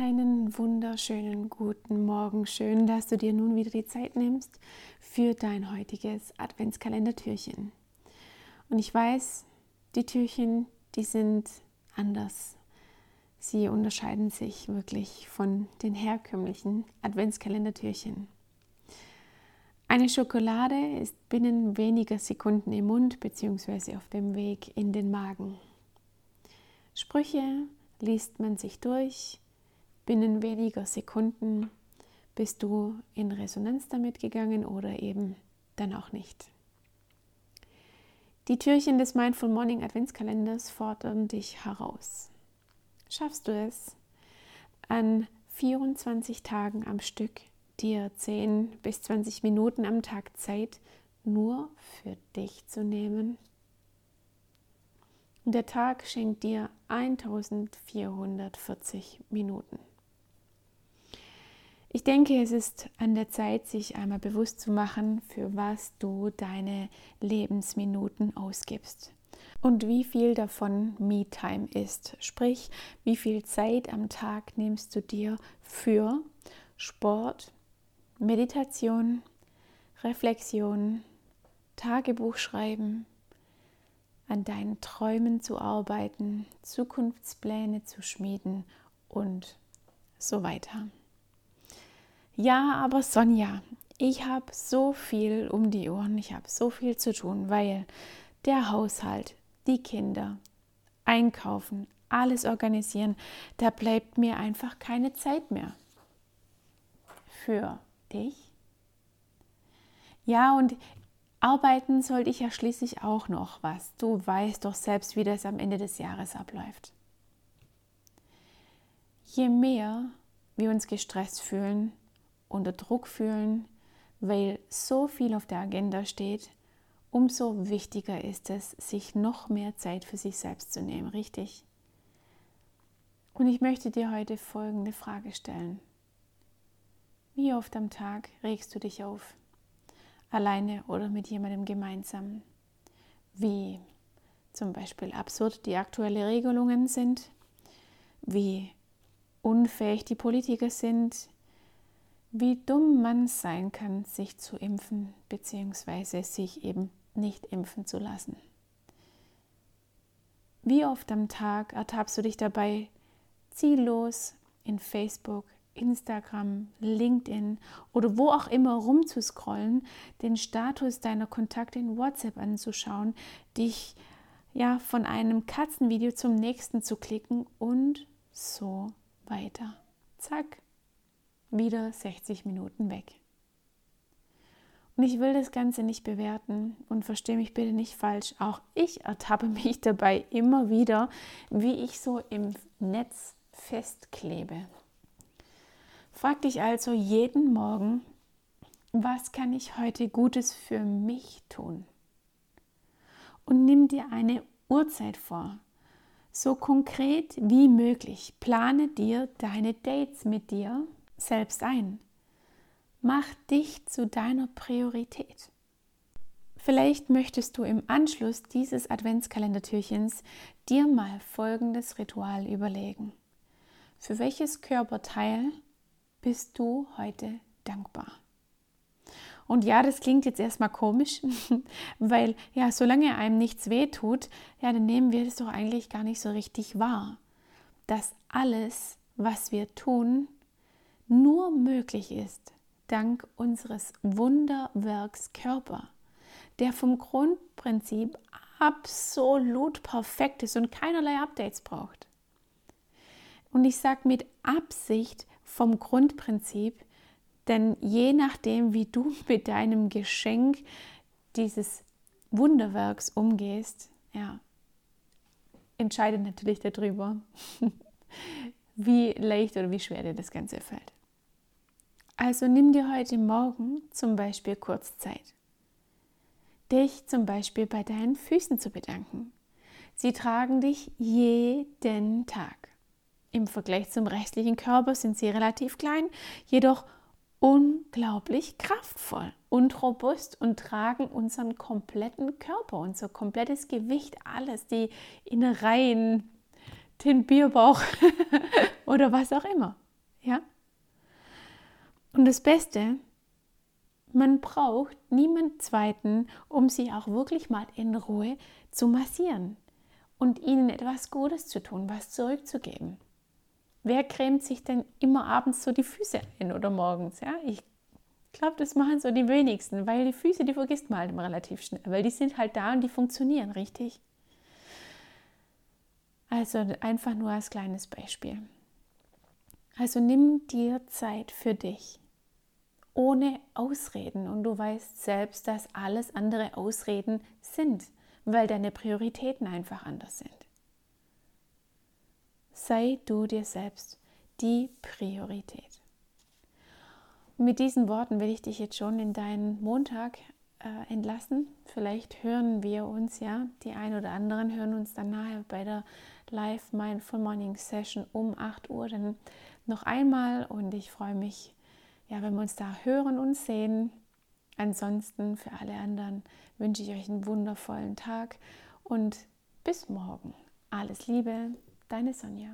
Einen wunderschönen guten Morgen. Schön, dass du dir nun wieder die Zeit nimmst für dein heutiges Adventskalendertürchen. Und ich weiß, die Türchen, die sind anders. Sie unterscheiden sich wirklich von den herkömmlichen Adventskalendertürchen. Eine Schokolade ist binnen weniger Sekunden im Mund bzw. auf dem Weg in den Magen. Sprüche liest man sich durch binnen weniger Sekunden bist du in Resonanz damit gegangen oder eben dann auch nicht. Die Türchen des Mindful Morning Adventskalenders fordern dich heraus. Schaffst du es, an 24 Tagen am Stück dir 10 bis 20 Minuten am Tag Zeit nur für dich zu nehmen? Der Tag schenkt dir 1440 Minuten. Ich denke, es ist an der Zeit, sich einmal bewusst zu machen, für was du deine Lebensminuten ausgibst und wie viel davon Me-Time ist. Sprich, wie viel Zeit am Tag nimmst du dir für Sport, Meditation, Reflexion, Tagebuch schreiben, an deinen Träumen zu arbeiten, Zukunftspläne zu schmieden und so weiter. Ja, aber Sonja, ich habe so viel um die Ohren, ich habe so viel zu tun, weil der Haushalt, die Kinder, einkaufen, alles organisieren, da bleibt mir einfach keine Zeit mehr. Für dich? Ja, und arbeiten sollte ich ja schließlich auch noch was. Du weißt doch selbst, wie das am Ende des Jahres abläuft. Je mehr wir uns gestresst fühlen, unter Druck fühlen, weil so viel auf der Agenda steht, umso wichtiger ist es, sich noch mehr Zeit für sich selbst zu nehmen, richtig? Und ich möchte dir heute folgende Frage stellen. Wie oft am Tag regst du dich auf? Alleine oder mit jemandem gemeinsam? Wie zum Beispiel absurd die aktuellen Regelungen sind? Wie unfähig die Politiker sind? Wie dumm man sein kann, sich zu impfen bzw. sich eben nicht impfen zu lassen. Wie oft am Tag ertappst du dich dabei, ziellos in Facebook, Instagram, LinkedIn oder wo auch immer rumzuscrollen, den Status deiner Kontakte in WhatsApp anzuschauen, dich ja von einem Katzenvideo zum nächsten zu klicken und so weiter. Zack, wieder 60 Minuten weg. Und ich will das Ganze nicht bewerten und verstehe mich bitte nicht falsch. Auch ich ertappe mich dabei immer wieder, wie ich so im Netz festklebe. Frag dich also jeden Morgen, was kann ich heute Gutes für mich tun? Und nimm dir eine Uhrzeit vor. So konkret wie möglich. Plane dir deine Dates mit dir selbst ein. Mach dich zu deiner Priorität. Vielleicht möchtest du im Anschluss dieses Adventskalendertürchens dir mal folgendes Ritual überlegen. Für welches Körperteil bist du heute dankbar? Und ja, das klingt jetzt erstmal komisch, weil ja, solange einem nichts wehtut, ja, dann nehmen wir das doch eigentlich gar nicht so richtig wahr. Dass alles, was wir tun, nur möglich ist dank unseres Wunderwerks Körper, der vom Grundprinzip absolut perfekt ist und keinerlei Updates braucht. Und ich sage mit Absicht vom Grundprinzip, denn je nachdem, wie du mit deinem Geschenk dieses Wunderwerks umgehst, ja, entscheidet natürlich darüber, wie leicht oder wie schwer dir das Ganze fällt. Also nimm dir heute Morgen zum Beispiel kurz Zeit, dich zum Beispiel bei deinen Füßen zu bedanken. Sie tragen dich jeden Tag. Im Vergleich zum restlichen Körper sind sie relativ klein, jedoch unglaublich kraftvoll und robust und tragen unseren kompletten Körper, unser komplettes Gewicht, alles, die Innereien, den Bierbauch oder was auch immer. Ja? Und das Beste, man braucht niemand Zweiten, um sie auch wirklich mal in Ruhe zu massieren und ihnen etwas Gutes zu tun, was zurückzugeben. Wer cremt sich denn immer abends so die Füße ein oder morgens? Ja, ich glaube, das machen so die wenigsten, weil die Füße, die vergisst man halt relativ schnell, weil die sind halt da und die funktionieren richtig. Also einfach nur als kleines Beispiel. Also nimm dir Zeit für dich, ohne Ausreden. Und du weißt selbst, dass alles andere Ausreden sind, weil deine Prioritäten einfach anders sind. Sei du dir selbst die Priorität. Mit diesen Worten will ich dich jetzt schon in deinen Montag äh, entlassen. Vielleicht hören wir uns ja, die ein oder anderen hören uns dann nachher bei der Live Mindful Morning Session um 8 Uhr dann noch einmal und ich freue mich, ja, wenn wir uns da hören und sehen. Ansonsten für alle anderen wünsche ich euch einen wundervollen Tag und bis morgen. Alles Liebe, deine Sonja.